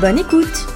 Bonne écoute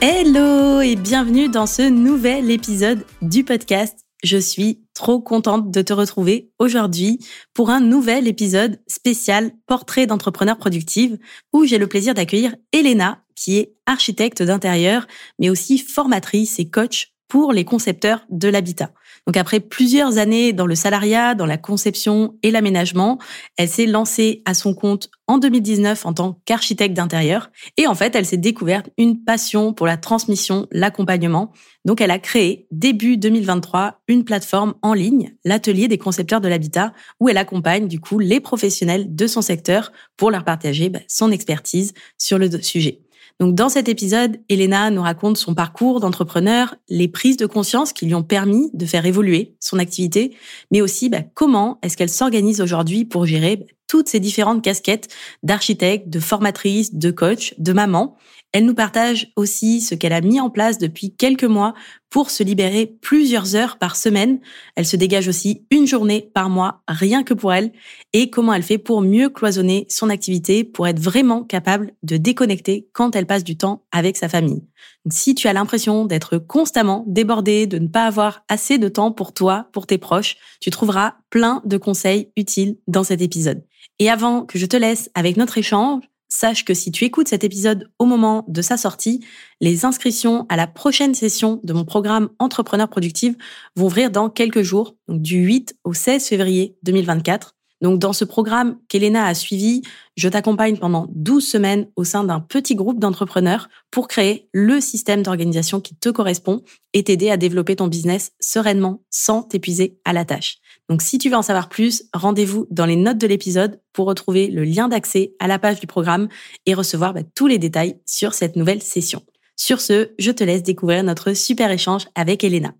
Hello et bienvenue dans ce nouvel épisode du podcast. Je suis trop contente de te retrouver aujourd'hui pour un nouvel épisode spécial Portrait d'entrepreneur productive où j'ai le plaisir d'accueillir Elena qui est architecte d'intérieur mais aussi formatrice et coach pour les concepteurs de l'habitat. Donc après plusieurs années dans le salariat, dans la conception et l'aménagement, elle s'est lancée à son compte en 2019 en tant qu'architecte d'intérieur. Et en fait, elle s'est découverte une passion pour la transmission, l'accompagnement. Donc elle a créé début 2023 une plateforme en ligne, l'atelier des concepteurs de l'habitat, où elle accompagne du coup les professionnels de son secteur pour leur partager bah, son expertise sur le sujet. Donc dans cet épisode, Elena nous raconte son parcours d'entrepreneur, les prises de conscience qui lui ont permis de faire évoluer son activité, mais aussi bah, comment est-ce qu'elle s'organise aujourd'hui pour gérer bah, toutes ces différentes casquettes d'architecte, de formatrice, de coach, de maman, elle nous partage aussi ce qu'elle a mis en place depuis quelques mois pour se libérer plusieurs heures par semaine. Elle se dégage aussi une journée par mois rien que pour elle et comment elle fait pour mieux cloisonner son activité pour être vraiment capable de déconnecter quand elle passe du temps avec sa famille. si tu as l'impression d'être constamment débordé, de ne pas avoir assez de temps pour toi, pour tes proches, tu trouveras plein de conseils utiles dans cet épisode. Et avant que je te laisse avec notre échange, sache que si tu écoutes cet épisode au moment de sa sortie, les inscriptions à la prochaine session de mon programme Entrepreneur Productive vont ouvrir dans quelques jours, donc du 8 au 16 février 2024. Donc, dans ce programme qu'Elena a suivi, je t'accompagne pendant 12 semaines au sein d'un petit groupe d'entrepreneurs pour créer le système d'organisation qui te correspond et t'aider à développer ton business sereinement sans t'épuiser à la tâche. Donc, si tu veux en savoir plus, rendez-vous dans les notes de l'épisode pour retrouver le lien d'accès à la page du programme et recevoir bah, tous les détails sur cette nouvelle session. Sur ce, je te laisse découvrir notre super échange avec Elena.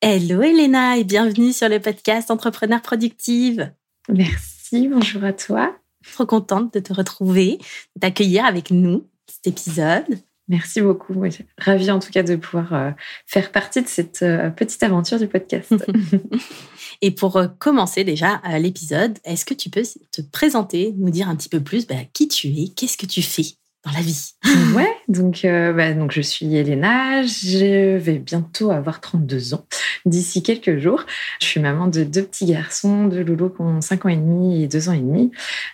Hello Elena et bienvenue sur le podcast Entrepreneur Productive. Merci, bonjour à toi. Trop contente de te retrouver, de t'accueillir avec nous cet épisode. Merci beaucoup. ravie en tout cas de pouvoir euh, faire partie de cette euh, petite aventure du podcast. Et pour euh, commencer déjà l'épisode, est-ce que tu peux te présenter, nous dire un petit peu plus bah, qui tu es, qu'est-ce que tu fais? Dans la vie. ouais, donc, euh, bah, donc je suis Elena, je vais bientôt avoir 32 ans d'ici quelques jours. Je suis maman de deux petits garçons, de Loulou qui ont 5 ans et demi et 2 ans et demi.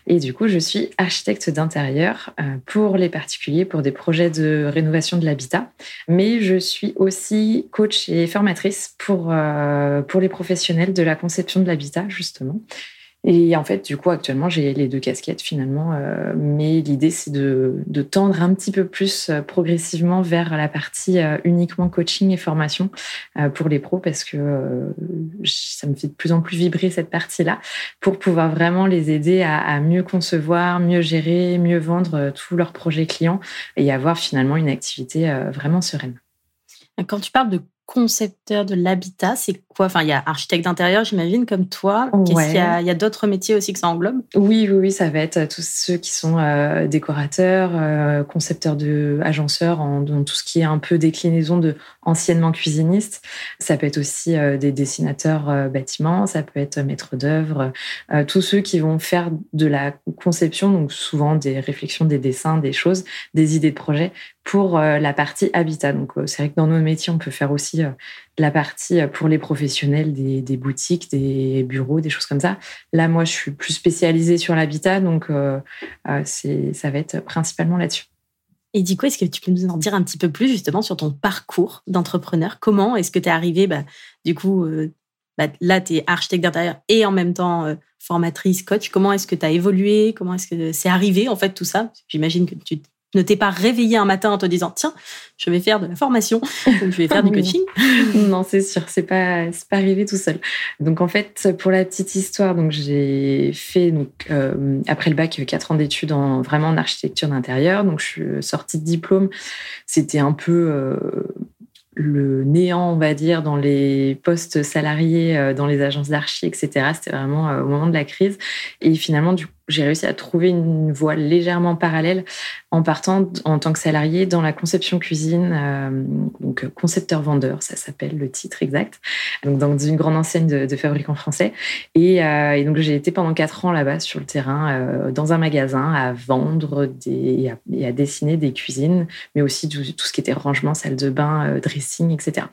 Et du coup, je suis architecte d'intérieur euh, pour les particuliers, pour des projets de rénovation de l'habitat. Mais je suis aussi coach et formatrice pour, euh, pour les professionnels de la conception de l'habitat, justement. Et en fait, du coup, actuellement, j'ai les deux casquettes finalement. Euh, mais l'idée, c'est de, tendre un petit peu plus euh, progressivement vers la partie euh, uniquement coaching et formation pour les pros parce que ça me fait de plus en plus vibrer cette partie-là pour pouvoir vraiment les aider à, à, mieux concevoir, mieux gérer, mieux vendre tous leurs projets clients et avoir finalement une activité vraiment sereine. Quand tu parles de concepteur de l'habitat, c'est quoi? Enfin, il y a architecte d'intérieur, j'imagine, comme toi. Qu'est-ce qu'il y a, il y a d'autres métiers aussi que ça englobe? Oui, oui, oui, ça va être tous ceux qui sont euh, décorateurs, euh, concepteurs de agenceurs, en, dans tout ce qui est un peu déclinaison de anciennement cuisinistes. Ça peut être aussi euh, des dessinateurs bâtiments, ça peut être maître d'œuvre, tous ceux qui vont faire de la conception, donc souvent des réflexions, des dessins, des choses, des idées de projet pour la partie habitat. Donc, c'est vrai que dans nos métiers, on peut faire aussi euh, la partie euh, pour les professionnels des, boutiques, des bureaux, des choses comme ça. Là, moi, je suis plus spécialisée sur l'habitat, donc euh, ça va être principalement là-dessus. Et du coup, est-ce que tu peux nous en dire un petit peu plus justement sur ton parcours d'entrepreneur? Comment est-ce que tu es arrivé bah, Du coup, bah, là, tu es architecte d'intérieur et en même temps formatrice, coach. Comment est-ce que tu as évolué? Comment est-ce que c'est arrivé en fait tout ça? J'imagine que tu ne t'es pas réveillé un matin en te disant tiens, je vais faire de la formation, je vais faire du coaching. non, c'est sûr, c'est pas c'est pas arrivé tout seul. Donc en fait, pour la petite histoire, donc j'ai fait donc euh, après le bac quatre ans d'études en vraiment en architecture d'intérieur. Donc je suis sortie de diplôme. C'était un peu euh, le néant, on va dire, dans les postes salariés, euh, dans les agences d'archi, etc. C'était vraiment au moment de la crise. Et finalement, du j'ai réussi à trouver une voie légèrement parallèle en partant en tant que salarié dans la conception cuisine, euh, donc concepteur-vendeur, ça s'appelle le titre exact, donc dans une grande enseigne de, de fabricants français. Et, euh, et donc j'ai été pendant quatre ans là-bas sur le terrain, euh, dans un magasin, à vendre et, à, dessiner des cuisines, mais aussi tout, ce qui était rangement, salle de bain, euh, dressing, etc.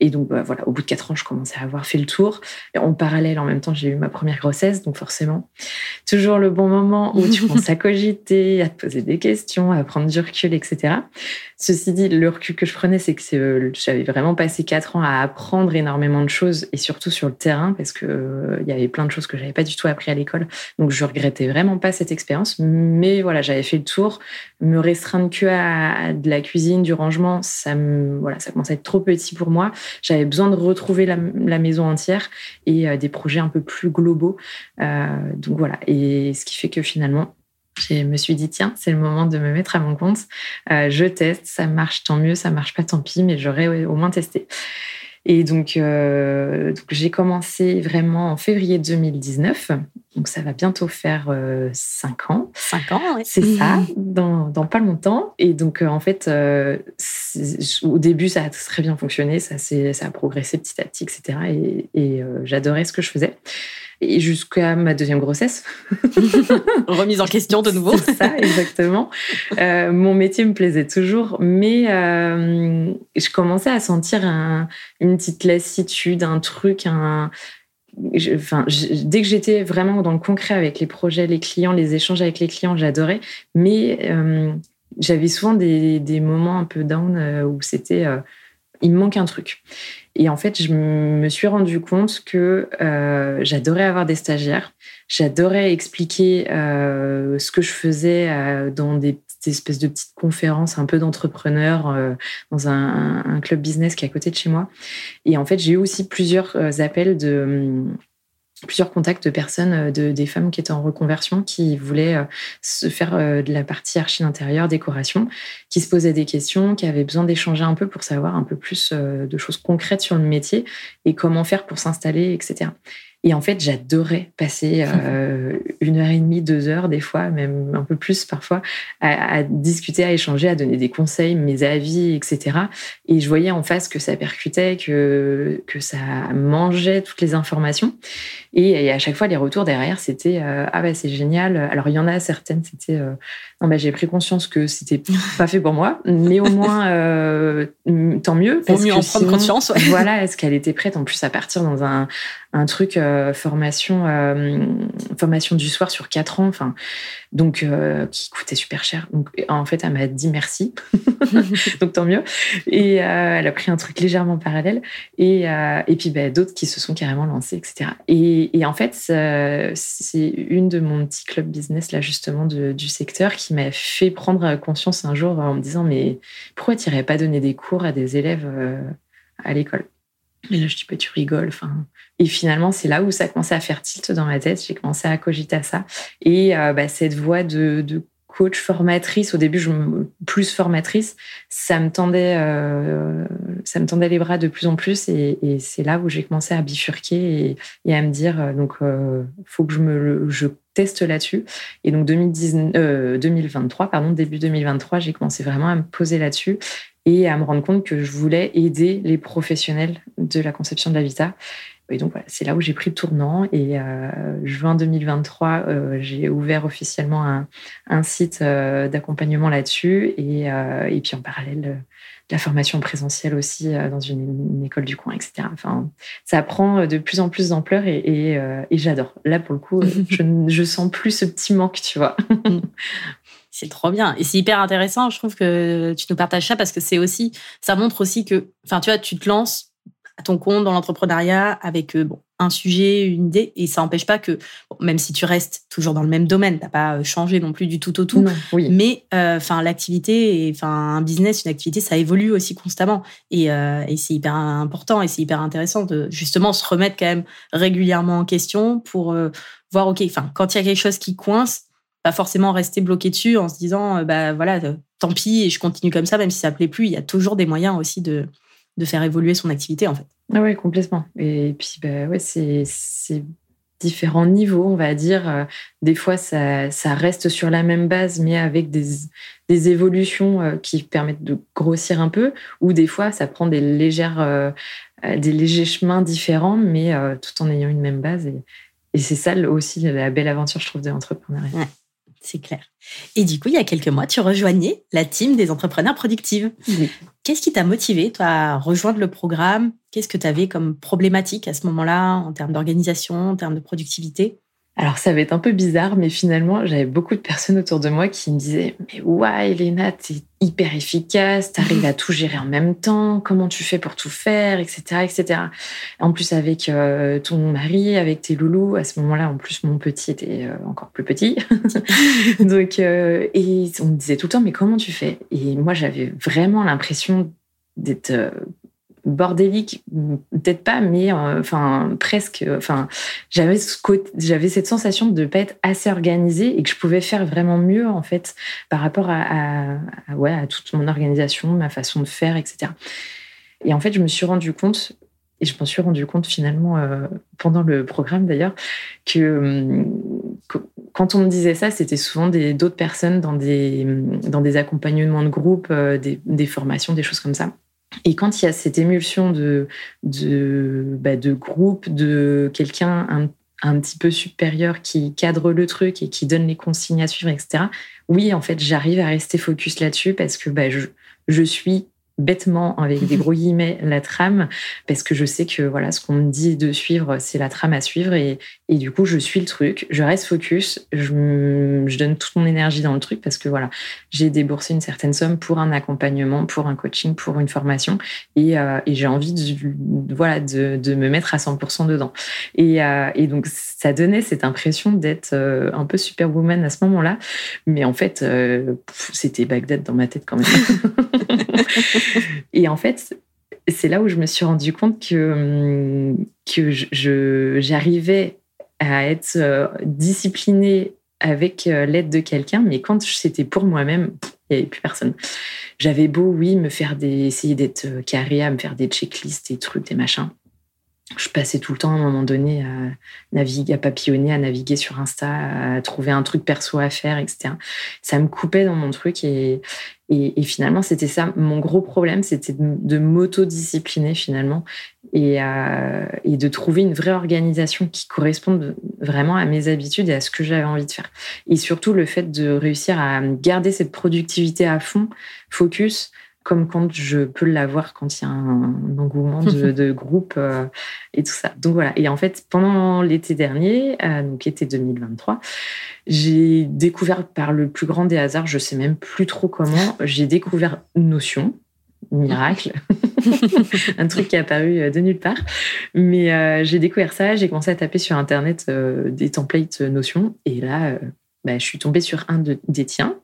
Et donc bah, voilà, au bout de quatre ans, je commençais à avoir fait le tour. En parallèle, en même temps, j'ai eu ma première grossesse, donc forcément, toujours le bon moment où tu commences à cogiter, à te poser des questions, à prendre du recul, etc. Ceci dit, le recul que je prenais, c'est que euh, j'avais vraiment passé quatre ans à apprendre énormément de choses et surtout sur le terrain parce que euh, y avait plein de choses que j'avais pas du tout appris à l'école. Donc je regrettais vraiment pas cette expérience. Mais voilà, j'avais fait le tour. Me restreindre que à, de la cuisine, du rangement, ça me, voilà, ça commençait à être trop petit pour moi. J'avais besoin de retrouver la, maison entière et euh, des projets un peu plus globaux. donc voilà. Et ce qui fait que finalement, je me suis dit, tiens, c'est le moment de me mettre à mon compte. Euh, je teste, ça marche, tant mieux, ça marche pas, tant pis, mais j'aurais au moins testé. Et donc, euh, donc j'ai commencé vraiment en février 2019. Donc, ça va bientôt faire euh, cinq ans. Cinq ans, oui. C'est ça, dans, dans, pas longtemps. Et donc, en fait, au début, ça a très bien fonctionné. Ça, ça a progressé petit à petit, etc. Et, et j'adorais ce que je faisais et jusqu'à ma deuxième grossesse. Remise en question de nouveau. C'est ça, exactement. Euh, mon métier me plaisait toujours, mais euh, je commençais à sentir un, une petite lassitude, un truc, un, enfin, dès que j'étais vraiment dans le concret avec les projets, les clients, les échanges avec les clients, j'adorais. Mais euh, j'avais souvent des, des, moments un peu down où c'était, il me manque un truc. Et en fait, je me suis rendu compte que euh, j'adorais avoir des stagiaires, j'adorais expliquer euh, ce que je faisais euh, dans des espèces de petites conférences un peu d'entrepreneurs dans un, un, club business qui est à côté de chez moi. Et en fait, j'ai eu aussi plusieurs appels de plusieurs contacts de personnes, euh, de, des femmes qui étaient en reconversion, qui voulaient euh, se faire euh, de la partie archi intérieure, décoration, qui se posaient des questions, qui avaient besoin d'échanger un peu pour savoir un peu plus de choses concrètes sur le métier et comment faire pour s'installer, etc. Et en fait, j'adorais passer euh, une heure et demie, deux heures, des fois, même un peu plus parfois, à, discuter, à échanger, à donner des conseils, mes avis, etc. Et je voyais en face que ça percutait, que, que ça mangeait toutes les informations. Et, à chaque fois, les retours derrière, c'était euh, Ah, bah, c'est génial. Alors, il y en a certaines, c'était euh, Non, bah, j'ai pris conscience que c'était pas fait pour moi, mais au moins, tant mieux. Pour mieux en prendre conscience. Voilà, est-ce qu'elle était prête en plus à partir dans un, un truc euh, formation euh, formation du soir sur quatre ans donc euh, qui coûtait super cher. Donc en fait elle m'a dit merci. Donc tant mieux. Et elle a pris un truc légèrement parallèle. Et et puis bah, d'autres qui se sont carrément lancés etc et, et en fait c'est une de mon petit club business là justement du secteur qui m'a fait prendre conscience un jour en me disant mais pourquoi tu n'irais pas donner des cours à des élèves à l'école? Et là, je dis, pas, tu rigoles. Enfin, et finalement, c'est là où ça a commencé à faire tilt dans ma tête. J'ai commencé à cogiter à ça. Et euh, bah, cette voie de, de, coach formatrice, au début, je me, plus formatrice, ça me tendait, euh, ça me tendait les bras de plus en plus. Et, et c'est là où j'ai commencé à bifurquer et, et, à me dire, euh, donc, euh, faut que je me, je teste là-dessus. Et donc 2019, euh, 2023, pardon, début 2023, j'ai commencé vraiment à me poser là-dessus et à me rendre compte que je voulais aider les professionnels de la conception de l'habitat. Et donc voilà, c'est là où j'ai pris le tournant. Et euh, juin 2023, euh, j'ai ouvert officiellement un, un site euh, d'accompagnement là-dessus. Et, et, puis en parallèle, la formation présentielle aussi dans une, une, école du coin, etc. Enfin, ça prend de plus en plus d'ampleur et, et, et j'adore. Là, pour le coup, je, je sens plus ce petit manque, tu vois. C'est trop bien. Et c'est hyper intéressant, je trouve, que tu nous partages ça parce que c'est aussi, ça montre aussi que, enfin, tu vois, tu te lances à ton compte dans l'entrepreneuriat avec, euh, bon, un sujet, une idée, et ça n'empêche pas que, même si tu restes toujours dans le même domaine, t'as pas changé non plus du tout au tout, oui. mais enfin l'activité, enfin un business, une activité, ça évolue aussi constamment, et, et c'est hyper important et c'est hyper intéressant de justement se remettre quand même régulièrement en question pour voir, ok, enfin quand il y a quelque chose qui coince, pas forcément rester bloqué dessus en se disant, bah voilà, tant pis, et je continue comme ça, même si ça plaît plus. Il y a toujours des moyens aussi de, de faire évoluer son activité, en fait. Ah oui, complètement. Et puis, bah, ouais, c'est différents niveaux, on va dire. Euh, des fois, ça, ça, reste sur la même base, mais avec des, des, évolutions euh, qui permettent de grossir un peu, ou des fois, ça prend des, légères, euh, des légers chemins différents, mais tout en ayant une même base. Et, et c'est ça aussi la belle aventure, je trouve, de l'entrepreneuriat. Ouais c'est clair. Et du coup, il y a quelques mois, tu rejoignais la team des entrepreneurs productives. Qu'est-ce qui t'a motivé, toi, à rejoindre le programme? Qu'est-ce que tu avais comme problématique à ce moment-là, en termes d'organisation, en termes de productivité? Alors ça va être un peu bizarre, mais finalement, j'avais beaucoup de personnes autour de moi qui me disaient Mais ouais, Elena, t'es hyper efficace, t'arrives à tout gérer en même temps, comment tu fais pour tout faire, etc. etc. En plus, avec euh, ton mari, avec tes loulous, à ce moment-là, en plus, mon petit était euh, encore plus petit. Donc, euh, et on me disait tout le temps Mais comment tu fais? Et moi, j'avais vraiment l'impression d'être bordélique, peut-être pas, mais euh, presque. Enfin, j'avais j'avais cette sensation de pas être assez organisée et que je pouvais faire vraiment mieux en fait par rapport à, ouais à toute mon organisation, ma façon de faire, etc. Et en fait, je me suis rendu compte et je m'en suis rendu compte finalement euh, pendant le programme d'ailleurs que, quand on me disait ça, c'était souvent d'autres personnes dans des, dans des accompagnements de groupe, euh, des, formations, des choses comme ça. Et quand il y a cette émulsion de, bah, groupe, de quelqu'un un, petit peu supérieur qui cadre le truc et qui donne les consignes à suivre, etc., oui, en fait, j'arrive à rester focus là-dessus parce que bah, je suis bêtement avec des gros guillemets la trame parce que je sais que voilà ce qu'on me dit de suivre c'est la trame à suivre et, et, du coup je suis le truc je reste focus je, je, donne toute mon énergie dans le truc parce que voilà j'ai déboursé une certaine somme pour un accompagnement pour un coaching pour une formation et, euh, et j'ai envie de, voilà de, de, me mettre à 100% dedans. Et, euh, et, donc ça donnait cette impression d'être euh, un peu superwoman à ce moment-là mais en fait c'était Bagdad dans ma tête quand même et en fait, c'est là où je me suis rendu compte que, que j'arrivais à être euh, disciplinée avec euh, l'aide de quelqu'un, mais quand c'était pour moi-même, il n'y avait plus personne. J'avais beau, oui, me faire des, essayer d'être euh, carré, à me faire des checklists, des trucs, des machins je passais tout le temps à un moment donné à naviguer, à papillonner, à naviguer sur Insta, à trouver un truc perso à faire, etc. Ça me coupait dans mon truc et, finalement c'était ça. Mon gros problème, c'était de, m'autodiscipliner finalement et, euh, et de trouver une vraie organisation qui corresponde vraiment à mes habitudes et à ce que j'avais envie de faire. Et surtout le fait de réussir à garder cette productivité à fond, focus, comme quand je peux l'avoir quand il y a un, engouement de, groupe euh, et tout ça. Donc voilà. Et en fait, pendant l'été dernier, euh, donc été 2023, j'ai découvert par le plus grand des hasards, je sais même plus trop comment, j'ai découvert Notion. Miracle, un truc qui est apparu euh, de nulle part. Mais j'ai découvert ça, j'ai commencé à taper sur Internet des templates Notion. Et là, bah, je suis tombée sur un de, des tiens,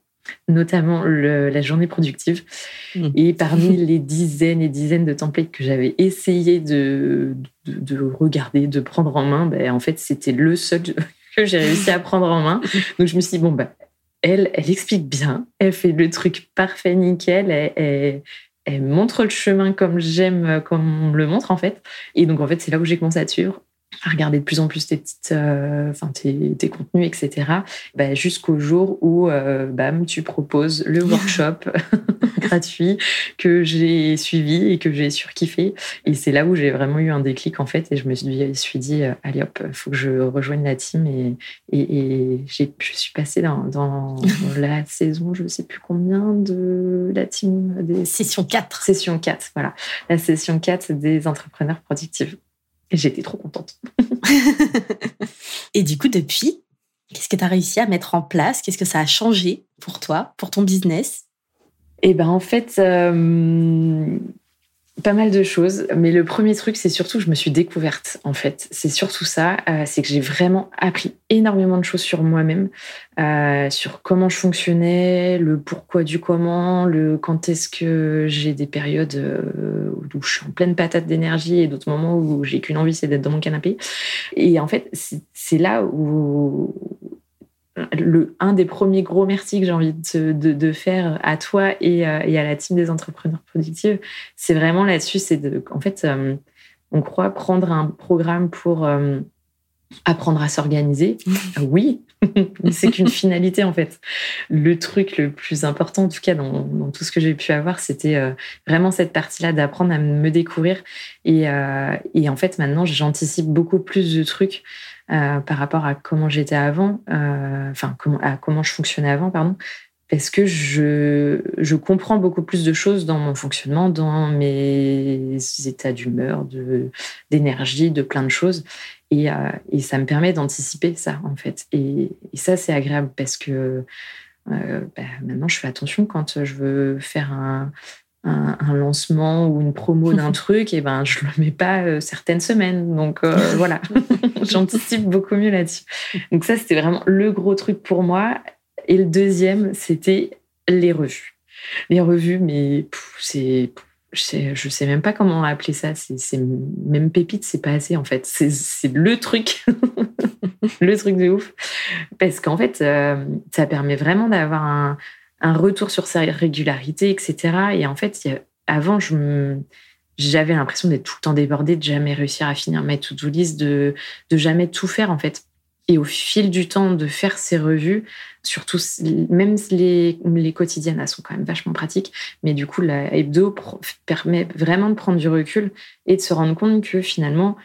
notamment la journée productive. Mmh. Et parmi les dizaines et dizaines de templates que j'avais essayé de, de, regarder, de prendre en main, ben, en fait, c'était le seul que j'ai réussi à prendre en main. Donc, je me suis dit, bon, bah, elle, elle explique bien, elle fait le truc parfait, nickel, elle, elle montre le chemin comme j'aime, comme on le montre, en fait. Et donc, en fait, c'est là où j'ai commencé à suivre à regarder de plus en plus tes petites, euh, enfin tes, tes, contenus, etc. Bah, jusqu'au jour où, euh, bam, tu proposes le workshop gratuit que j'ai suivi et que j'ai surkiffé. Et c'est là où j'ai vraiment eu un déclic en fait, et je me suis dit, euh, allez hop, faut que je rejoigne la team. Et, et, je suis passée dans, dans la saison, je ne sais plus combien de la team des session 4. Session 4, voilà, la session 4 des entrepreneurs productifs. J'étais trop contente. et du coup, depuis, qu'est-ce que tu as réussi à mettre en place? Qu'est-ce que ça a changé pour toi, pour ton business? Eh bien, en fait, euh, Pas mal de choses, mais le premier truc, c'est surtout je me suis découverte, en fait. C'est surtout ça, euh, c'est que j'ai vraiment appris énormément de choses sur moi-même, euh, sur comment je fonctionnais, le pourquoi du comment, le quand est-ce que j'ai des périodes euh, où je suis en pleine patate d'énergie et d'autres moments où j'ai qu'une envie, c'est d'être dans mon canapé. Et en fait, c'est là où, le, un des premiers gros merci que j'ai envie de, de, faire à toi et, euh, et, à la team des entrepreneurs productifs, c'est vraiment là-dessus. C'est de, en fait, euh, on croit prendre un programme pour euh, apprendre à s'organiser. Oui, c'est qu'une finalité en fait. Le truc le plus important, en tout cas dans, dans tout ce que j'ai pu avoir, c'était vraiment cette partie-là d'apprendre à me découvrir. Et, et en fait, maintenant, j'anticipe beaucoup plus de trucs. Euh, par rapport à comment j'étais avant, euh, enfin à comment je fonctionnais avant, pardon, parce que je, je comprends beaucoup plus de choses dans mon fonctionnement, dans mes états d'humeur, d'énergie, de plein de choses. Et, euh, et ça me permet d'anticiper ça, en fait. Et, ça, c'est agréable parce que bah, maintenant, je fais attention quand je veux faire un, un, lancement ou une promo d'un truc, et ben je le mets pas euh, certaines semaines. Donc euh, voilà, j'anticipe beaucoup mieux là-dessus. Donc ça, c'était vraiment le gros truc pour moi. Et le deuxième, c'était les revues. Les revues, mais c'est je sais même pas comment appeler ça. C'est même pépite, c'est pas assez en fait. C'est le truc, le truc de ouf, parce qu'en fait, euh, ça permet vraiment d'avoir un, un retour sur sa régularité, etc. Et en fait, avant, j'avais l'impression d'être tout le temps débordée, de jamais réussir à finir ma to-do list, de, de jamais tout faire, en fait. Et au fil du temps de faire ces revues, surtout, même les, les quotidiennes, elles sont quand même vachement pratiques, mais du coup, la hebdo permet vraiment de prendre du recul et de se rendre compte que finalement,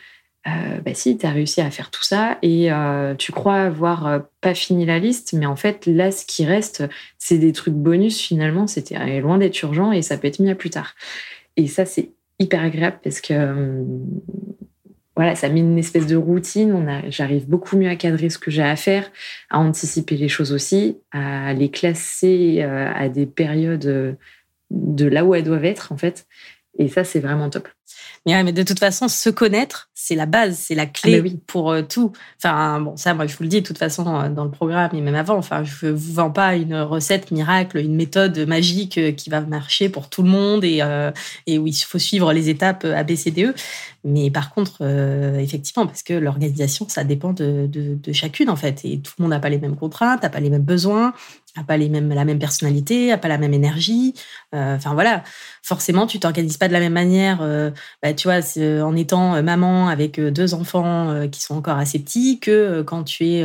euh, bah si, tu as réussi à faire tout ça et euh, tu crois avoir euh, pas fini la liste, mais en fait, là, ce qui reste, c'est des trucs bonus finalement, c'était loin d'être urgent et ça peut être mis à plus tard. Et ça, c'est hyper agréable parce que voilà, ça met une espèce de routine. J'arrive beaucoup mieux à cadrer ce que j'ai à faire, à anticiper les choses aussi, à les classer à des périodes de là où elles doivent être en fait. Et ça, c'est vraiment top. Mais, mais de toute façon, se connaître, c'est la base, c'est la clé ah, oui. pour euh, tout. Enfin, bon, ça, moi, je vous le dis de toute façon euh, dans le programme et même avant. Enfin, je vous vends pas une recette miracle, une méthode magique euh, qui va marcher pour tout le monde et, et où il faut suivre les étapes ABCDE. Mais par contre, effectivement, parce que l'organisation, ça dépend de, de, de, chacune en fait. Et tout le monde n'a pas les mêmes contraintes, n'a pas les mêmes besoins n'a pas les mêmes, la même personnalité, n'a pas la même énergie. Euh, enfin voilà, forcément, tu t'organises pas de la même manière. Euh, bah, tu vois, en étant euh, maman avec deux enfants qui sont encore assez petits, que quand tu es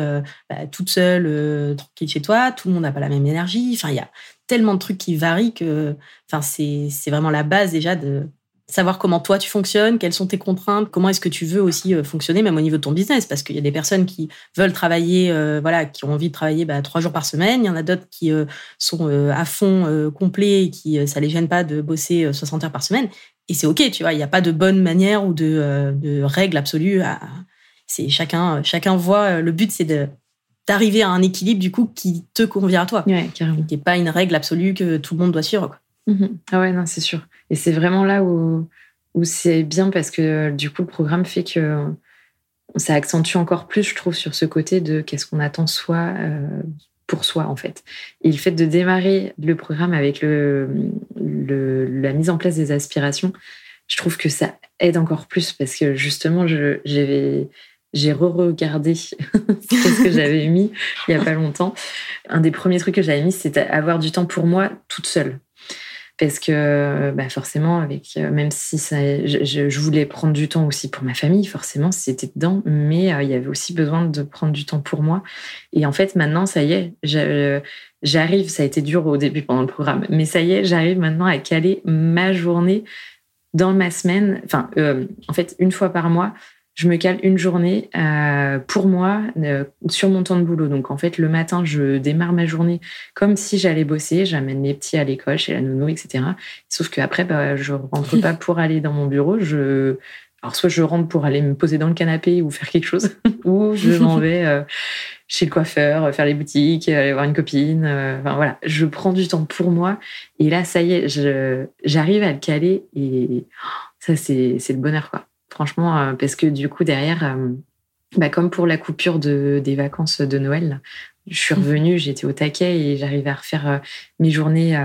bah, toute seule, tranquille chez toi, tout le monde n'a pas la même énergie. Enfin, il y a tellement de trucs qui varient que, enfin, c'est vraiment la base déjà de savoir comment toi tu fonctionnes, quelles sont tes contraintes, comment est-ce que tu veux aussi euh, fonctionner, même au niveau de ton business, parce qu'il y a des personnes qui veulent travailler, euh, voilà, qui ont envie de travailler bah, trois jours par semaine. Il y en a d'autres qui euh, sont à fond complet et qui ça les gêne pas de bosser 60 heures par semaine. Et c'est ok, tu vois. Il n'y a pas de bonne manière ou de, de règle absolue. C'est chacun, chacun voit. Le but, c'est de d'arriver à un équilibre du coup qui te convient à toi. Ouais, carrément. Qui n'est pas une règle absolue que tout le monde doit suivre. Quoi. Mhm. Ah ouais, non, c'est sûr. Et c'est vraiment là où, c'est bien parce que du coup, le programme fait que ça accentue encore plus, je trouve, sur ce côté de qu'est-ce qu'on attend soi euh, pour soi, en fait. Et le fait de démarrer le programme avec la mise en place des aspirations, je trouve que ça aide encore plus parce que justement, j'ai j'ai re-regardé ce que j'avais mis il y a pas longtemps. Un des premiers trucs que j'avais mis, c'était avoir du temps pour moi toute seule parce que bah forcément, avec euh, même si ça, je, voulais prendre du temps aussi pour ma famille, forcément, c'était dedans, mais euh, il y avait aussi besoin de prendre du temps pour moi. Et en fait, maintenant, ça y est, j'arrive. Ça a été dur au début pendant le programme, mais ça y est, j'arrive maintenant à caler ma journée dans ma semaine. Enfin, euh, en fait, une fois par mois, je me cale une journée euh, pour moi euh, sur mon temps de boulot. Donc en fait, le matin, je démarre ma journée comme si j'allais bosser. J'amène mes petits à l'école, chez la nounou, etc. Sauf qu'après, bah, je rentre pas pour aller dans mon bureau. Je Alors, soit je rentre pour aller me poser dans le canapé ou faire quelque chose, ou je m'en vais euh, chez le coiffeur, faire les boutiques, aller voir une copine. Euh, enfin, voilà, je prends du temps pour moi. Et là, ça y est, j'arrive à le caler et oh, ça, c'est le bonheur, quoi. Franchement, euh, parce que du coup, derrière, bah, comme pour la coupure de, des vacances de Noël, je suis mmh. revenue, j'étais au taquet et j'arrivais à refaire mes journées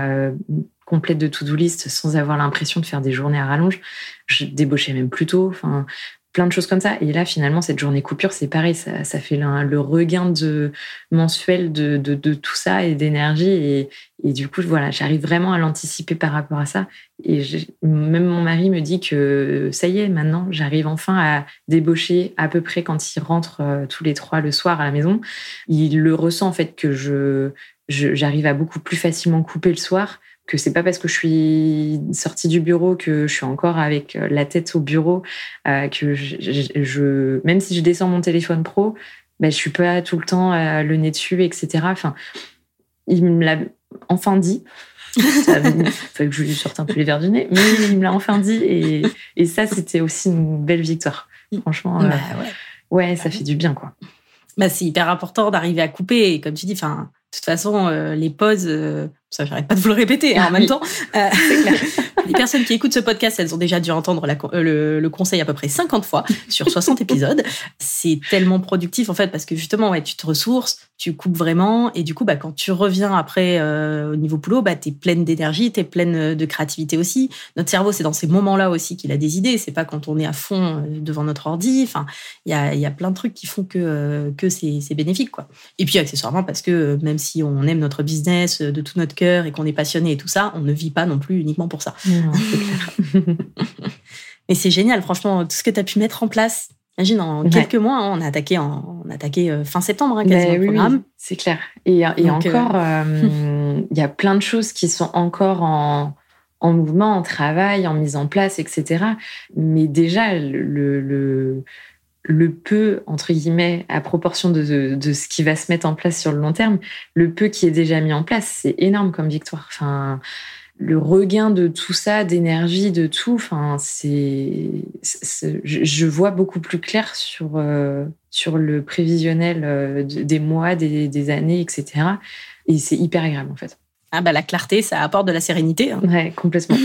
complète de to-do list sans avoir l'impression de faire des journées à rallonge. Je débauchais même plus tôt. Enfin, plein de choses comme ça. Et là, finalement, cette journée coupure, c'est pareil. Ça, ça fait le, regain de mensuel de, de, de tout ça et d'énergie. Et, et, du coup, voilà, j'arrive vraiment à l'anticiper par rapport à ça. Et même mon mari me dit que ça y est, maintenant, j'arrive enfin à débaucher à peu près quand il rentre euh, tous les trois le soir à la maison. Il le ressent en fait que je j'arrive à beaucoup plus facilement couper le soir que c'est pas parce que je suis sortie du bureau que je suis encore avec euh, la tête au bureau euh, que je, même si je descends mon téléphone pro, ben je suis pas tout le temps euh, le nez dessus, etc. Enfin, il me l'a enfin dit. Il fallait que je lui sorte un peu les verres du nez, mais il me l'a enfin dit et, et ça c'était aussi une belle victoire. Franchement, bah ouais. ouais. ça fait du bien quoi. Bah, c'est hyper important d'arriver à couper. Et comme tu dis, enfin, de toute façon, les pauses, ça j'arrête pas de vous le répéter hein, en même temps. Euh, les personnes qui écoutent ce podcast, elles ont déjà dû entendre euh, le, conseil à peu près 50 fois sur 60 épisodes. C'est tellement productif en fait parce que justement, ouais, tu te ressources, tu coupes vraiment et du coup, bah, quand tu reviens après euh, au niveau boulot, bah, tu es pleine d'énergie, tu es pleine de créativité aussi. Notre cerveau, c'est dans ces moments-là aussi qu'il a des idées. C'est pas quand on est à fond devant notre ordi. Enfin, il y a, y a plein de trucs qui font que, que c'est bénéfique. quoi. Et puis accessoirement parce que même si on aime notre business de tout notre cœur et qu'on est passionné et tout ça, on ne vit pas non plus uniquement pour ça. Mais c'est génial, franchement, tout ce que tu as pu mettre en place. Imagine, en quelques mois, hein, on a attaqué, en, on a attaqué euh, fin septembre, hein, quasiment, le programme. c'est clair. Et, et encore, euh, euh, il y a plein de choses qui sont encore en, en mouvement, en travail, en mise en place, etc. Mais déjà, le, le, le peu, entre guillemets, à proportion de, de, ce qui va se mettre en place sur le long terme, le peu qui est déjà mis en place, c'est énorme comme victoire. Enfin, le regain de tout ça, d'énergie, de tout, enfin, c'est, je vois beaucoup plus clair sur, euh, sur le prévisionnel euh, des mois, des, des années, etc. Et c'est hyper agréable, en fait. Ah bah la clarté, ça apporte de la sérénité. Hein. Ouais, complètement.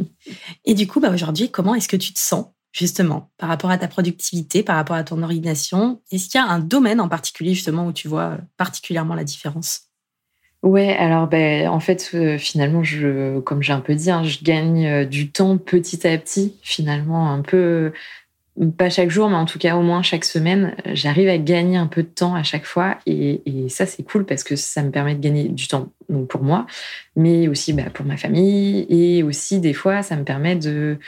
Et du coup, bah aujourd'hui, comment est-ce que tu te sens justement, par rapport à ta productivité, par rapport à ton organisation Est-ce qu'il y a un domaine en particulier, justement, où tu vois particulièrement la différence? Ouais, alors ben, en fait, euh, finalement, je, comme j'ai un peu dit, hein, je gagne euh, du temps petit à petit, finalement, un peu, pas chaque jour, mais en tout cas au moins chaque semaine, j'arrive à gagner un peu de temps à chaque fois. Et, ça, c'est cool parce que ça me permet de gagner du temps donc pour moi, mais aussi bah, pour ma famille. Et aussi, des fois, ça me permet de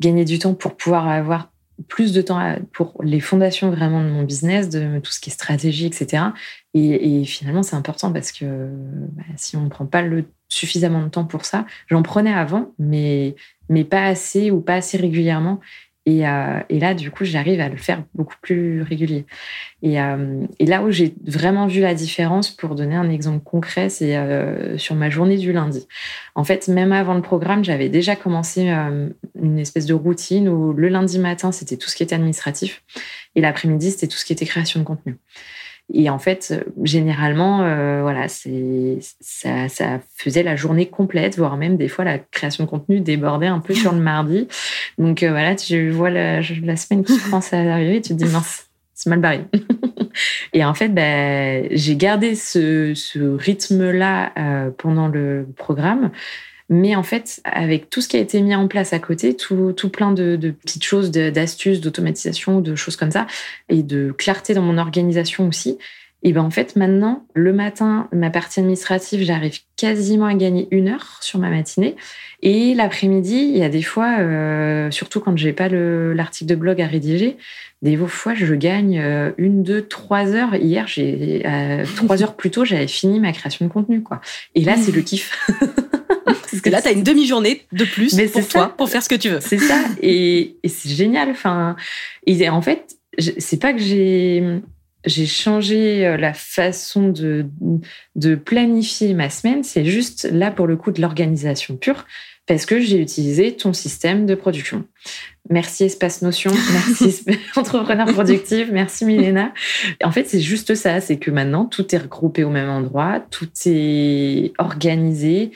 gagner du temps pour pouvoir avoir plus de temps pour les fondations vraiment de mon business, de tout ce qui est stratégie, etc. Et, finalement, c'est important parce que bah, si on ne prend pas suffisamment de temps pour ça, j'en prenais avant, mais, mais pas assez ou pas assez régulièrement. Et, euh, et, là, du coup, j'arrive à le faire beaucoup plus régulier. Et, euh, et là où j'ai vraiment vu la différence, pour donner un exemple concret, c'est euh, sur ma journée du lundi. En fait, même avant le programme, j'avais déjà commencé une espèce de routine où le lundi matin, c'était tout ce qui était administratif, et l'après-midi, c'était tout ce qui était création de contenu. Et en fait, généralement, euh, voilà, c'est ça, ça, faisait la journée complète, voire même des fois la création de contenu débordait un peu sur le mardi. Donc euh, voilà, tu vois la, la semaine qui commence à arriver, et tu te dis mince, c'est mal barré. et en fait, ben, j'ai gardé ce, ce rythme-là euh, pendant le programme. Mais en fait, avec tout ce qui a été mis en place à côté, tout, tout plein de, petites choses, d'astuces, d'automatisation, de choses comme ça, et de clarté dans mon organisation aussi, et ben en fait maintenant, le matin, ma partie administrative, j'arrive quasiment à gagner une heure sur ma matinée. Et l'après-midi, il y a des fois, euh, surtout quand j'ai pas l'article de blog à rédiger, des fois je gagne euh, une, deux, trois heures. Hier, euh, trois heures plus tôt, j'avais fini ma création de contenu, quoi. Et là, c'est le kiff. Parce que là, tu as une demi-journée de plus Mais pour toi, pour faire ce que tu veux. C'est ça. Et, et c'est génial. Enfin, et en fait, c'est pas que j'ai j'ai changé euh, la façon de, de planifier ma semaine. C'est juste là pour le coup de l'organisation pure parce que j'ai utilisé ton système de production. Merci Espace Notion, merci Entrepreneur Productive, merci Milena. En fait, c'est juste ça, c'est que maintenant, tout est regroupé au même endroit, tout est organisé,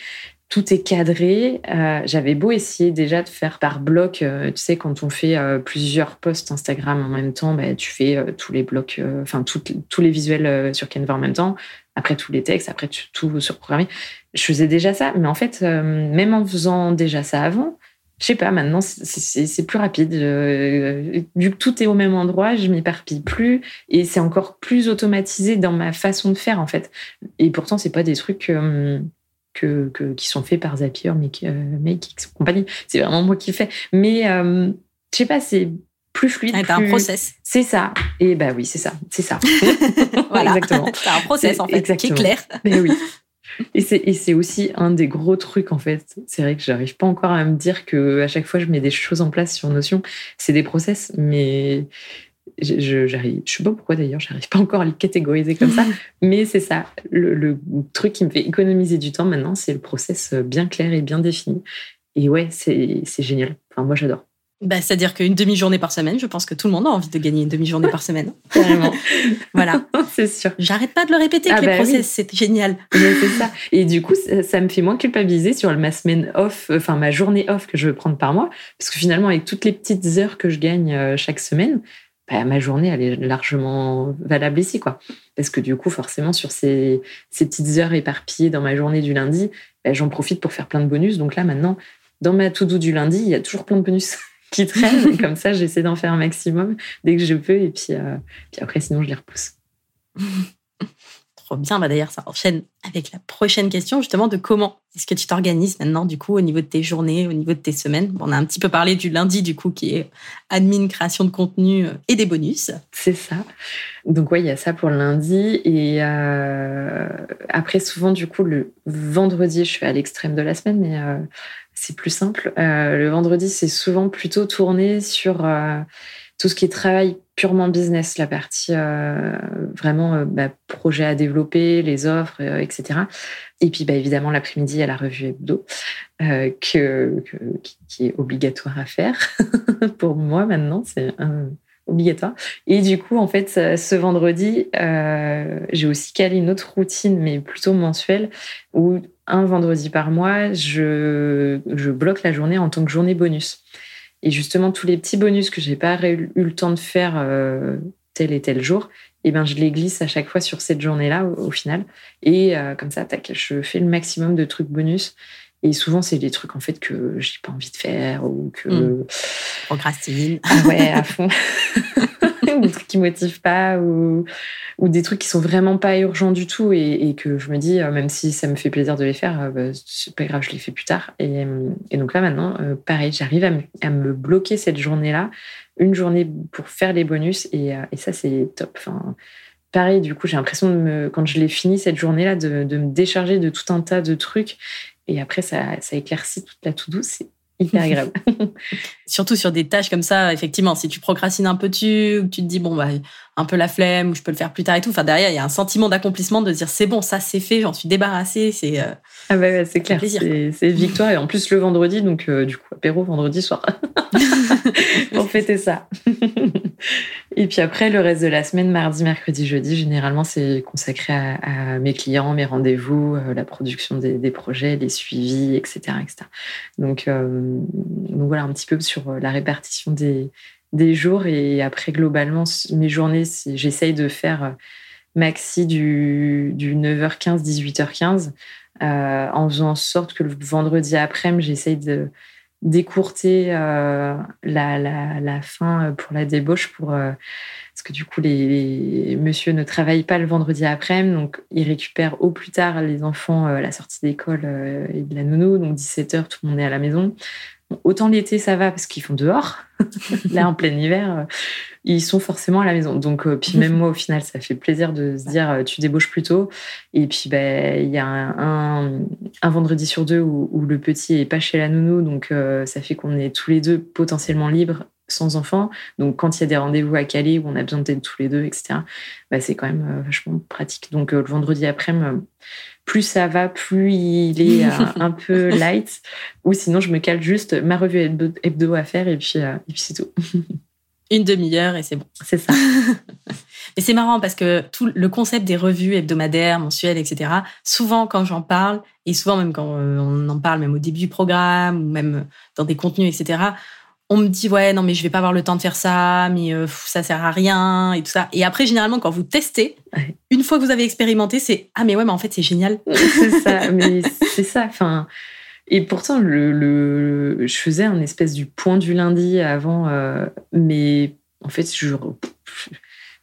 tout est cadré. Euh, j'avais beau essayer déjà de faire par bloc, euh, tu sais, quand on fait euh, plusieurs posts Instagram en même temps, bah, tu fais tous les blocs, enfin tous les visuels sur Canva en même temps, après tous les textes, après tout surprogrammer. Je faisais déjà ça, mais en fait, même en faisant déjà ça avant, je sais pas, maintenant c'est plus rapide. vu que tout est au même endroit, je m'éparpille plus et c'est encore plus automatisé dans ma façon de faire en fait. Et pourtant, c'est pas des trucs que, qui sont faits par Zapier, mais Make, compagnie. C'est vraiment moi qui fais. Mais euh, je sais pas, c'est plus fluide. Ah, un process. C'est ça. Et bah oui, c'est ça. C'est ça. voilà. Exactement. C'est un process en fait, qui est clair. Mais oui. Et c'est aussi un des gros trucs en fait. C'est vrai que j'arrive pas encore à me dire que à chaque fois je mets des choses en place sur Notion, c'est des process, mais je, j'arrive, je sais pas pourquoi d'ailleurs, j'arrive pas encore à les catégoriser comme ça, mais c'est ça. Le, truc qui me fait économiser du temps maintenant, c'est le process bien clair et bien défini. Et ouais, c'est, c'est génial. Enfin, moi, j'adore. Bah, c'est-à-dire qu'une demi-journée par semaine, je pense que tout le monde a envie de gagner une demi-journée par semaine. Carrément. voilà. c'est sûr. J'arrête pas de le répéter ah que les bah process, c'est génial. c'est ça. Et du coup, ça, me fait moins culpabiliser sur ma semaine off, enfin ma journée off que je veux prendre par mois. Parce que finalement, avec toutes les petites heures que je gagne euh, chaque semaine, bah, ma journée, elle est largement valable ici, quoi. Parce que du coup, forcément, sur ces, ces petites heures éparpillées dans ma journée du lundi, bah, j'en profite pour faire plein de bonus. Donc là, maintenant, dans ma to-do du lundi, il y a toujours plein de bonus qui traînent. comme ça, j'essaie d'en faire un maximum dès que je peux. Et puis, euh, puis après, sinon, je les repousse. bien. Bah, D'ailleurs, ça enchaîne avec la prochaine question, justement, de comment est-ce que tu t'organises maintenant, du coup, au niveau de tes journées, au niveau de tes semaines? on a un petit peu parlé du lundi, du coup, qui est admin, création de contenu euh, et des bonus. C'est ça. Donc, oui, il y a ça pour le lundi. Et euh, après, souvent, du coup, le vendredi, je suis à l'extrême de la semaine, mais euh, c'est plus simple. le vendredi, c'est souvent plutôt tourné sur tout ce qui est travail purement business, la partie euh, vraiment euh, bah, projet à développer, les offres, euh, etc. Et puis bah, évidemment l'après-midi, il y a la revue hebdo qui, est obligatoire à faire pour moi maintenant, c'est obligatoire. Et du coup, en fait, ce vendredi, j'ai aussi calé une autre routine, mais plutôt mensuelle, où un vendredi par mois, je, je bloque la journée en tant que journée bonus. Et justement, tous les petits bonus que j'ai pas eu le temps de faire euh, tel et tel jour, eh ben, je les glisse à chaque fois sur cette journée-là au, final. Et euh, comme ça, tac, je fais le maximum de trucs bonus. Et souvent, c'est des trucs en fait que j'ai pas envie de faire ou que. Mmh. Procrastine. Ah ouais, à fond. des trucs qui motivent pas ou, ou des trucs qui sont vraiment pas urgents du tout et, que je me dis, euh, même si ça me fait plaisir de les faire, euh, bah, c'est pas grave, je les fais plus tard. Et, et donc là, maintenant, euh, pareil, j'arrive à, à, me bloquer cette journée-là, une journée pour faire les bonus et, et ça, c'est top. Enfin, pareil, du coup, j'ai l'impression, de me, quand je l'ai fini cette journée-là, de, de, me décharger de tout un tas de trucs. Et après, ça, ça éclaircit toute la to-do. C'est hyper agréable. Surtout sur des tâches comme ça, effectivement, si tu procrastines un peu dessus, ou tu te dis, bon, bah, un peu la flemme, ou je peux le faire plus tard et tout. Enfin, derrière, il y a un sentiment d'accomplissement de dire, c'est bon, ça c'est fait, j'en suis débarrassé. C'est euh, ah bah, c'est clair, c'est victoire. Et en plus, le vendredi, donc euh, du coup, apéro vendredi soir. Pour fêter ça. Et puis après, le reste de la semaine, mardi, mercredi, jeudi, généralement, c'est consacré à, mes clients, mes rendez-vous, euh, la production des, projets, les suivis, etc. etc. Donc, euh, donc, voilà un petit peu sur euh, la répartition des, jours. Et après, globalement, mes journées, j'essaye de faire maxi du, du 9h15, 18h15, en faisant en sorte que le vendredi après-midi, j'essaye de décourter euh, la, fin pour la débauche pour euh, parce que du coup les, monsieur ne travaillent pas le vendredi après-midi donc ils récupèrent au plus tard les enfants à la sortie d'école et de la nounou. Donc 17h tout le monde est à la maison autant l'été ça va parce qu'ils font dehors là en plein hiver ils sont forcément à la maison. Donc, euh, puis même moi, au final, ça fait plaisir de se dire, euh, tu débauches plus tôt. Et puis, ben, il y a un, vendredi sur deux où, le petit est pas chez la nounou. Donc, euh, ça fait qu'on est tous les deux potentiellement libres sans enfant. Donc, quand il y a des rendez-vous à Calais où on a besoin d'être tous les deux, etc., bah, c'est quand même euh, vachement pratique. Donc, le vendredi après, plus ça va, plus il est un peu light. Ou sinon, je me cale juste ma revue hebdo à faire et puis, et puis c'est tout. Une demi-heure et c'est bon. C'est ça. Mais c'est marrant parce que tout le concept des revues hebdomadaires, mensuelles, etc., souvent quand j'en parle, et souvent même quand euh, on en parle même au début du programme, ou même dans des contenus, etc., on me dit ouais non mais je vais pas avoir le temps de faire ça mais euh, ça sert à rien et tout ça. Et après généralement quand vous testez une fois que vous avez expérimenté c'est ah mais ouais mais en fait c'est génial. C'est ça mais c'est ça enfin. Et pourtant, le, je faisais un espèce du point du lundi avant, euh, mais en fait, je,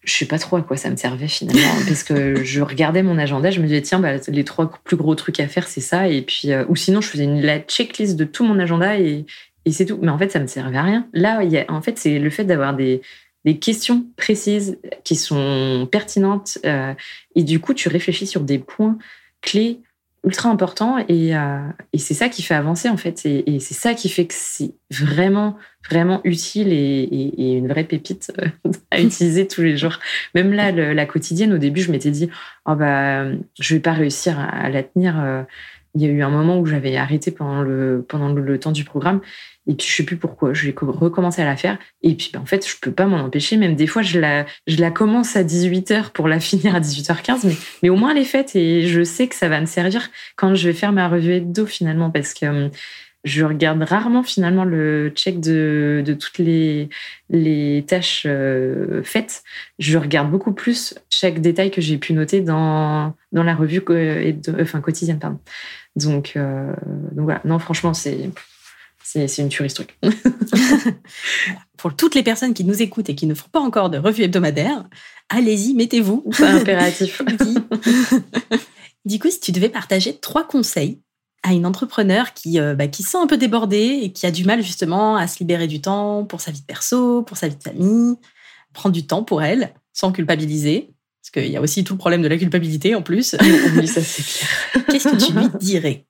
je sais pas trop à quoi ça me servait finalement, parce que je regardais mon agenda, je me disais tiens, bah, les trois plus gros trucs à faire, c'est ça, et puis euh, ou sinon je faisais une, la checklist de tout mon agenda et, et c'est tout. Mais en fait, ça me servait à rien. Là, y a, en fait, c'est le fait d'avoir des, des questions précises qui sont pertinentes, euh, et du coup, tu réfléchis sur des points clés ultra important et, euh, et c'est ça qui fait avancer en fait et, c'est ça qui fait que c'est vraiment vraiment utile et, une vraie pépite euh, à utiliser tous les jours même là la quotidienne au début je m'étais dit oh bah je vais pas réussir à, la tenir il y a eu un moment où j'avais arrêté pendant le pendant le temps du programme et puis, je sais plus pourquoi. Je vais recommencer à la faire. Et puis, ben, en fait, je peux pas m'en empêcher. Même des fois, je la, je la commence à 18h pour la finir à 18h15. Mais, mais au moins, elle est faite. Et je sais que ça va me servir quand je vais faire ma revue d'eau finalement. Parce que hum, je regarde rarement finalement le check de, de toutes les, les tâches euh, faites. Je regarde beaucoup plus chaque détail que j'ai pu noter dans, dans la revue enfin, quotidienne. Pardon. Donc, euh, donc voilà. Non, franchement, c'est c'est une tuerie ce truc. Pour toutes les personnes qui nous écoutent et qui ne font pas encore de revue hebdomadaire, allez-y, mettez-vous. C'est impératif. du coup, si tu devais partager trois conseils à une entrepreneur qui, euh, bah, qui se sent un peu débordée et qui a du mal justement à se libérer du temps pour sa vie de perso, pour sa vie de famille, prendre du temps pour elle sans culpabiliser, parce qu'il y a aussi tout le problème de la culpabilité en plus. oui, ça c'est clair. Qu'est-ce que tu lui dirais?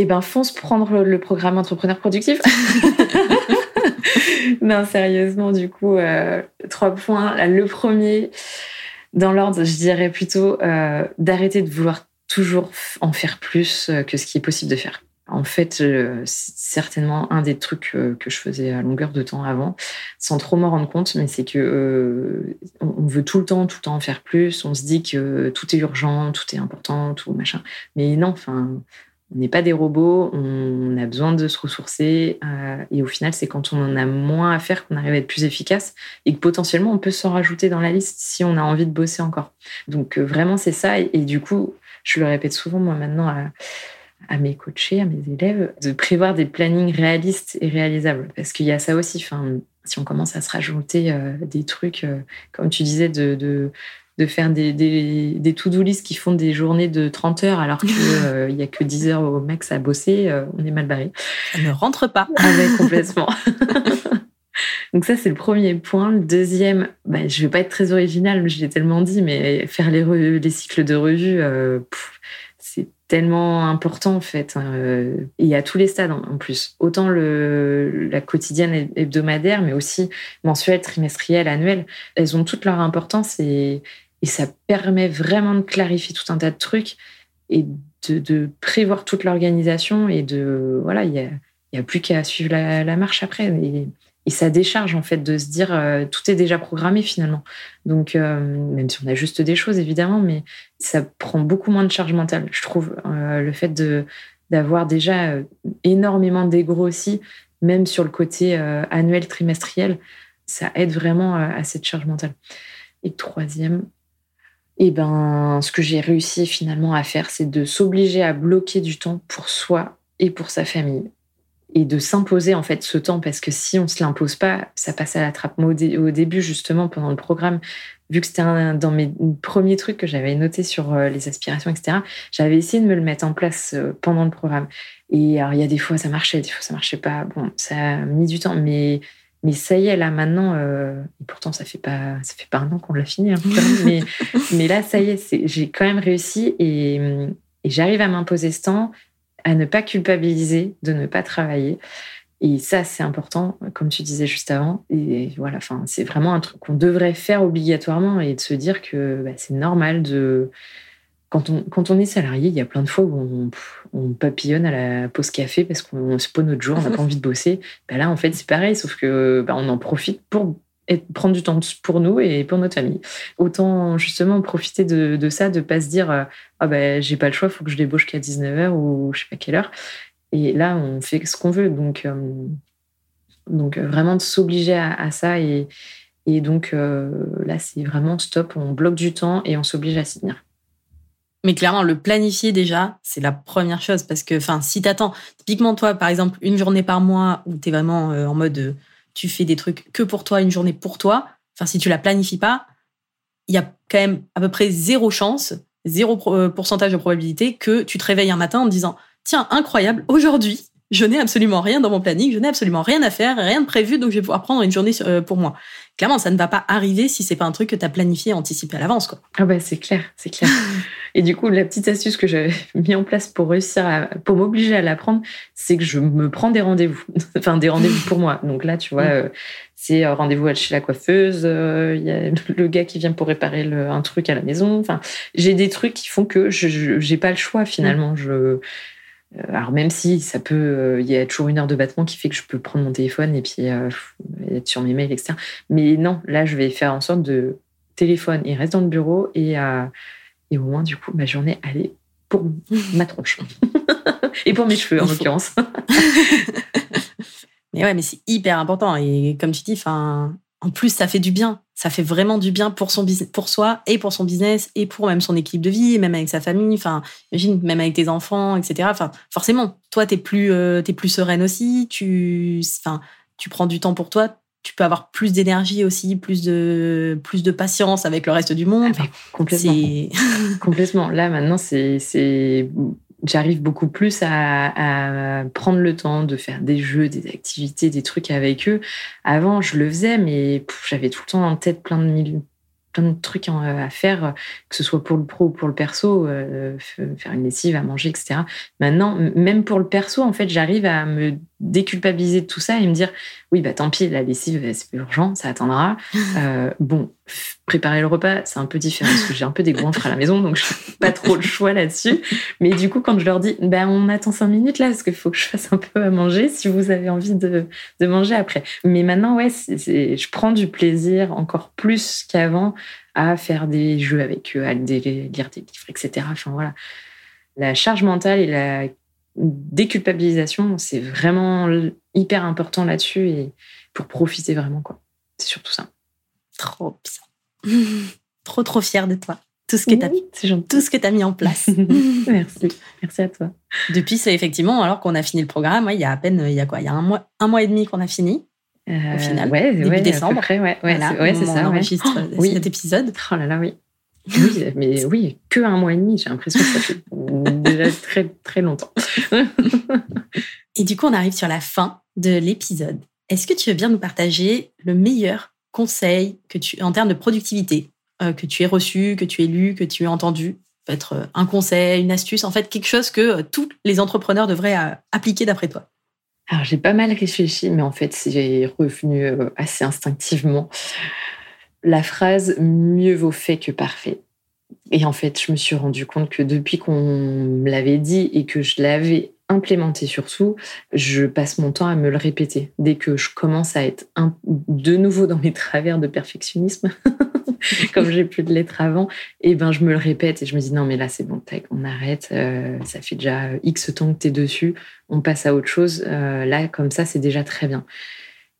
Eh ben, fonce prendre le programme entrepreneur productif. non, sérieusement, du coup, euh, trois points. Le premier, dans l'ordre, je dirais plutôt euh, d'arrêter de vouloir toujours en faire plus euh, que ce qui est possible de faire. En fait, c'est certainement un des trucs que je faisais à longueur de temps avant, sans trop m'en rendre compte, mais c'est que on veut tout le temps, tout le temps en faire plus. On se dit que tout est urgent, tout est important, tout machin. Mais non, enfin, on n'est pas des robots, on a besoin de se ressourcer. Euh, et au final, c'est quand on en a moins à faire qu'on arrive à être plus efficace et que potentiellement on peut s'en rajouter dans la liste si on a envie de bosser encore. Donc euh, vraiment, c'est ça. Et, du coup, je le répète souvent, moi maintenant, à, mes coachés, à mes élèves, de prévoir des plannings réalistes et réalisables. Parce qu'il y a ça aussi. Si on commence à se rajouter euh, des trucs, comme tu disais, de faire des, des, to-do list qui font des journées de 30 heures alors qu'il euh, n'y a que 10 heures au max à bosser, euh, on est mal barré. Ça ne rentre pas. Ah complètement. Donc ça, c'est le premier point. Le deuxième, bah, je ne vais pas être très originale, je l'ai tellement dit, mais faire les, les cycles de revue, euh, c'est tellement important en fait. Hein, et à tous les stades en plus. Autant le, la quotidienne hebdomadaire, mais aussi mensuelle, trimestrielle, annuelle. Elles ont toute leur importance et, et ça permet vraiment de clarifier tout un tas de trucs et de, prévoir toute l'organisation. Et de. Voilà, il n'y a, y a, plus qu'à suivre la, marche après. Et, ça décharge, en fait, de se dire euh, tout est déjà programmé finalement. Donc, euh, même si on ajuste des choses, évidemment, mais ça prend beaucoup moins de charge mentale, je trouve. Euh, le fait d'avoir déjà énormément d'ego aussi, même sur le côté annuel, trimestriel, ça aide vraiment à cette charge mentale. Et troisième, et eh ben, ce que j'ai réussi finalement à faire, c'est de s'obliger à bloquer du temps pour soi et pour sa famille. Et de s'imposer en fait ce temps, parce que si on se l'impose pas, ça passe à la trappe. Moi, au, début, justement, pendant le programme, vu que c'était dans mes premiers trucs que j'avais noté sur euh, les aspirations, etc., j'avais essayé de me le mettre en place euh, pendant le programme. Et alors, il y a des fois, ça marchait, des fois, ça marchait pas. Bon, ça a mis du temps, mais mais ça y est, là maintenant, euh, et pourtant ça fait pas ça fait pas un an qu'on l'a fini, hein, mais, mais là ça y est, j'ai quand même réussi et, et j'arrive à m'imposer ce temps, à ne pas culpabiliser de ne pas travailler. Et ça, c'est important, comme tu disais juste avant. Et voilà, enfin, c'est vraiment un truc qu'on devrait faire obligatoirement et de se dire que bah, c'est normal de. Quand on, on est salarié, il y a plein de fois où on, papillonne à la pause café parce qu'on se pose notre jour, on n'a pas envie de bosser. Bah là, en fait, c'est pareil, sauf que bah, on en profite pour prendre du temps pour nous et pour notre famille. Autant justement profiter de, ça, de pas se dire ah ben j'ai pas le choix, il faut que je débauche qu'à 19h ou je sais pas quelle heure. Et là, on fait ce qu'on veut. Donc, euh, euh, vraiment de s'obliger à, ça. Et, donc euh, là, c'est vraiment stop. On bloque du temps et on s'oblige à s'y tenir. Mais clairement, le planifier déjà, c'est la première chose. Parce que enfin, si tu attends, typiquement toi, par exemple, une journée par mois où tu es vraiment en mode tu fais des trucs que pour toi, une journée pour toi, enfin, si tu la planifies pas, il y a quand même à peu près zéro chance, zéro pourcentage de probabilité que tu te réveilles un matin en disant tiens, incroyable, aujourd'hui, je n'ai absolument rien dans mon planning, je n'ai absolument rien à faire, rien de prévu, donc je vais pouvoir prendre une journée euh, pour moi. Clairement, ça ne va pas arriver si c'est pas un truc que tu as planifié, anticipé à l'avance. Quoi. Ah bah c'est clair, c'est clair. et du coup, la petite astuce que j'avais mis en place pour réussir à, pour m'obliger à l'apprendre, c'est que je me prends des rendez-vous. enfin, des rendez-vous pour moi. Donc là, tu vois, mm. euh, c'est euh, rendez-vous chez la coiffeuse, il y a le gars qui vient pour réparer un truc à la maison. Enfin, j'ai des trucs qui font que je n'ai pas le choix finalement. Je euh, alors même si ça peut, euh, il y a toujours une heure de battement qui fait que je peux prendre mon téléphone et puis euh, être sur mes mails, etc. Mais non, là, je vais faire en sorte de téléphone, il reste dans le bureau et, et au moins, du coup, ma journée, elle est pour ma tronche. et pour mes cheveux, en l'occurrence. mais ouais, mais c'est hyper important. Et comme tu dis, enfin, en plus, ça fait du bien. Ça fait vraiment du bien pour son pour soi et pour son business et pour même son équipe de vie, même avec sa famille. Enfin, imagine même avec tes enfants, etc. Enfin, forcément, toi, t'es plus, euh, es plus sereine aussi. Tu, enfin, tu prends du temps pour toi. Tu peux avoir plus d'énergie aussi, plus de, plus de patience avec le reste du monde. Ah, complètement. complètement. Là, maintenant, c'est j'arrive beaucoup plus à, prendre le temps de faire des jeux, des activités, des trucs avec eux. Avant, je le faisais, mais j'avais tout le temps en tête plein de trucs à faire, que ce soit pour le pro ou pour le perso, euh, faire une lessive, à manger, etc. Maintenant, même pour le perso, en fait, j'arrive à me déculpabiliser de tout ça et me dire oui bah tant pis la lessive c'est urgent ça attendra euh, bon préparer le repas c'est un peu différent parce que j'ai un peu des goinfres à la maison donc je n'ai pas trop le choix là-dessus. Mais du coup quand je leur dis ben on attend cinq minutes là parce qu'il faut que je fasse un peu à manger si vous avez envie de, de manger après. Mais maintenant ouais je prends du plaisir encore plus qu'avant à faire des jeux avec eux à lire des livres etc enfin voilà. La charge mentale et la déculpabilisation, c'est vraiment hyper important là-dessus et pour profiter vraiment, quoi. C'est surtout ça. Trop bien. trop, trop fière de toi. Tout ce que tu as, tout ce que as mis en place. Merci. Merci à toi. Depuis, c'est effectivement, alors qu'on a fini le programme, il y a à peine, il y a quoi Il y a un mois, un mois et demi qu'on a fini. Euh, au final, ouais, début décembre. ouais, ouais, c'est ça. On enregistre cet épisode. Oh là là, oui. Oui, mais oui, que un mois et demi, j'ai l'impression que ça fait déjà très, très longtemps. et du coup, on arrive sur la fin de l'épisode. Est-ce que tu veux bien nous partager le meilleur conseil que tu, en termes de productivité euh, que tu aies reçu, que tu aies lu, que tu aies entendu? Peut-être euh, un conseil, une astuce, en fait, quelque chose que euh, tous les entrepreneurs devraient appliquer d'après toi Alors, j'ai pas mal réfléchi, mais en fait, c'est revenu assez instinctivement la phrase mieux vaut fait que parfait. Et en fait, je me suis rendu compte que depuis qu'on me l'avait dit et que je l'avais implémenté surtout, je passe mon temps à me le répéter. Dès que je commence à être de nouveau dans mes travers de perfectionnisme, comme j'ai pu de l'être avant, et eh ben je me le répète et je me dis non mais là c'est bon, on arrête, euh, ça fait déjà X temps que tu es dessus, on passe à autre chose. Euh, là comme ça c'est déjà très bien.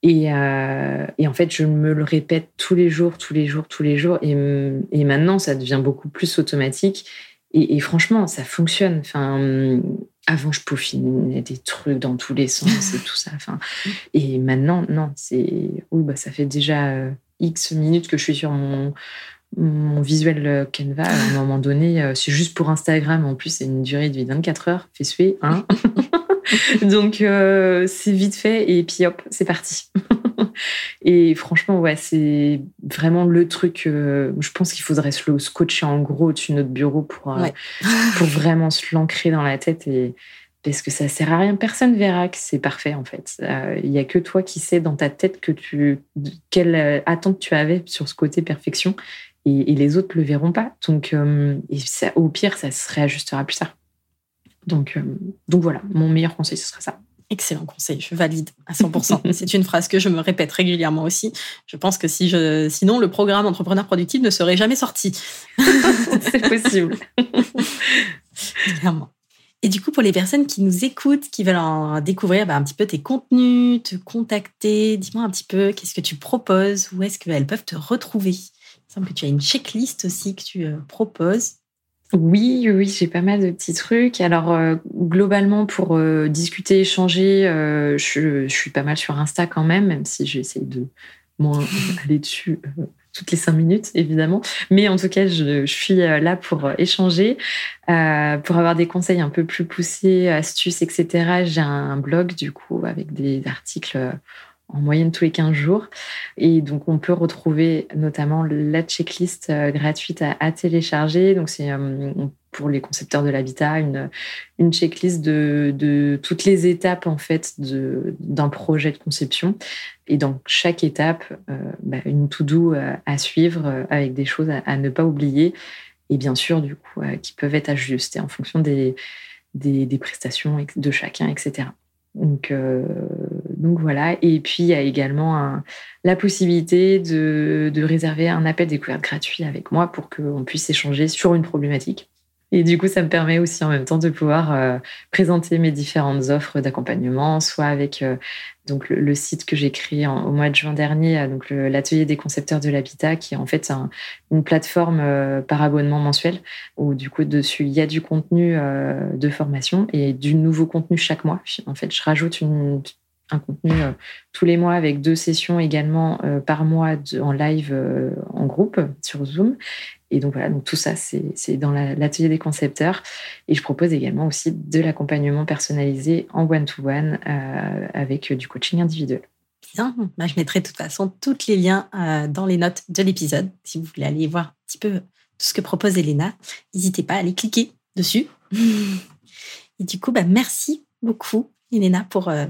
Euh, et, en fait, je me le répète tous les jours, tous les jours, tous les jours. Et, maintenant, ça devient beaucoup plus automatique. Et, franchement, ça fonctionne. Enfin, avant, je peaufinais des trucs dans tous les sens et tout ça. Enfin, et maintenant, non, c'est. Oui, bah, ça fait déjà euh, X minutes que je suis sur mon, mon visuel Canva. À un moment donné, euh, c'est juste pour Instagram. En plus, c'est une durée de vie 24 heures. Fais suer, hein Donc, euh, c'est vite fait et puis hop, c'est parti. et franchement, ouais, c'est vraiment le truc. Euh, je pense qu'il faudrait se le scotcher en gros au-dessus de notre bureau pour, euh, pour vraiment se l'ancrer dans la tête. Et, parce que ça sert à rien. Personne verra que c'est parfait en fait. Euh, il y a que toi qui sais dans ta tête que tu quelle euh, attente tu avais sur ce côté perfection et, les autres le verront pas. Donc euh, et ça, au pire, ça se réajustera plus tard. Donc donc voilà, mon meilleur conseil ce serait ça. Excellent conseil, je valide à 100%. C'est une phrase que je me répète régulièrement aussi. Je pense que si je, sinon le programme entrepreneur productif ne serait jamais sorti. C'est possible. Clairement. Et du coup, pour les personnes qui nous écoutent, qui veulent en découvrir bah, un petit peu tes contenus, te contacter, dis-moi un petit peu qu'est-ce que tu proposes, où est-ce qu'elles peuvent te retrouver? Il semble que tu as une checklist aussi que tu euh, proposes. Oui, oui, j'ai pas mal de petits trucs. Alors, euh, globalement, pour euh, discuter, échanger, je, suis pas mal sur Insta quand même, même si j'essaye de moins aller dessus toutes les cinq minutes, évidemment. Mais en tout cas, je, suis là pour échanger, pour avoir des conseils un peu plus poussés, astuces, etc. J'ai un blog, du coup, avec des articles en moyenne tous les 15 jours. Et donc, on peut retrouver notamment la checklist gratuite à, télécharger. Donc, c'est pour les concepteurs de l'habitat une, une checklist de, de, toutes les étapes en fait d'un projet de conception et dans chaque étape euh, bah, une to do euh, à suivre euh, avec des choses à, ne pas oublier et bien sûr du coup qui peuvent être ajustées en fonction des, des prestations de chacun etc donc, donc voilà. Et puis, il y a également la possibilité de, de, réserver un appel découverte gratuit avec moi pour qu'on puisse échanger sur une problématique. Et du coup, ça me permet aussi en même temps de pouvoir euh, présenter mes différentes offres d'accompagnement, soit avec euh, donc le, site que j'ai créé au mois de juin dernier, euh, donc l'atelier des concepteurs de l'habitat, qui est en fait une plateforme par abonnement mensuel où du coup dessus il y a du contenu de formation et du nouveau contenu chaque mois. En fait, je rajoute une, un contenu tous les mois avec deux sessions également par mois en live en groupe sur Zoom et donc voilà, donc tout ça, c'est dans l'atelier des concepteurs. Et je propose également aussi de l'accompagnement personnalisé en one-to-one euh, avec du coaching individuel. Bien, bah, je mettrai de toute façon tous les liens euh, dans les notes de l'épisode. Si vous voulez aller voir un petit peu tout ce que propose Elena, n'hésitez pas à aller cliquer dessus. Et du coup, bah, merci beaucoup, Elena, pour euh,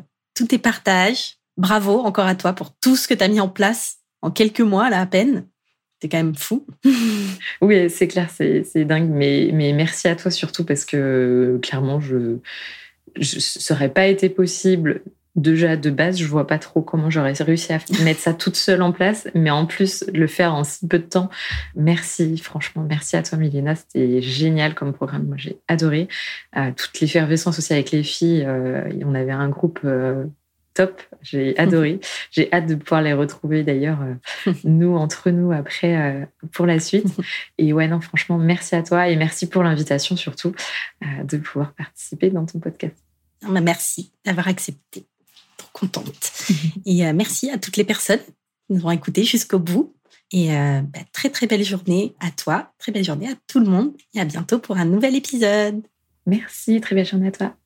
tes partages. Bravo encore à toi pour tout ce que tu as mis en place en quelques mois, là, à peine c'est quand même fou. oui, c'est clair, c'est dingue. Mais, merci à toi surtout parce que clairement, je ne serait pas été possible. Déjà, de base, je vois pas trop comment j'aurais réussi à mettre ça toute seule en place, mais en plus, le faire en si peu de temps. Merci, franchement, merci à toi, Milena. C'était génial comme programme. Moi, j'ai adoré. Euh, toute l'effervescence aussi avec les filles. Euh, on avait un groupe euh, top. J'ai adoré. J'ai hâte de pouvoir les retrouver d'ailleurs, euh, nous, entre nous, après, pour la suite. Et ouais, non, franchement, merci à toi et merci pour l'invitation surtout de pouvoir participer dans ton podcast. Bah, merci d'avoir accepté. Contente. et merci à toutes les personnes qui nous ont écoutés jusqu'au bout. Et bah, très, très belle journée à toi. Très belle journée à tout le monde. Et à bientôt pour un nouvel épisode. Merci. Très belle journée à toi.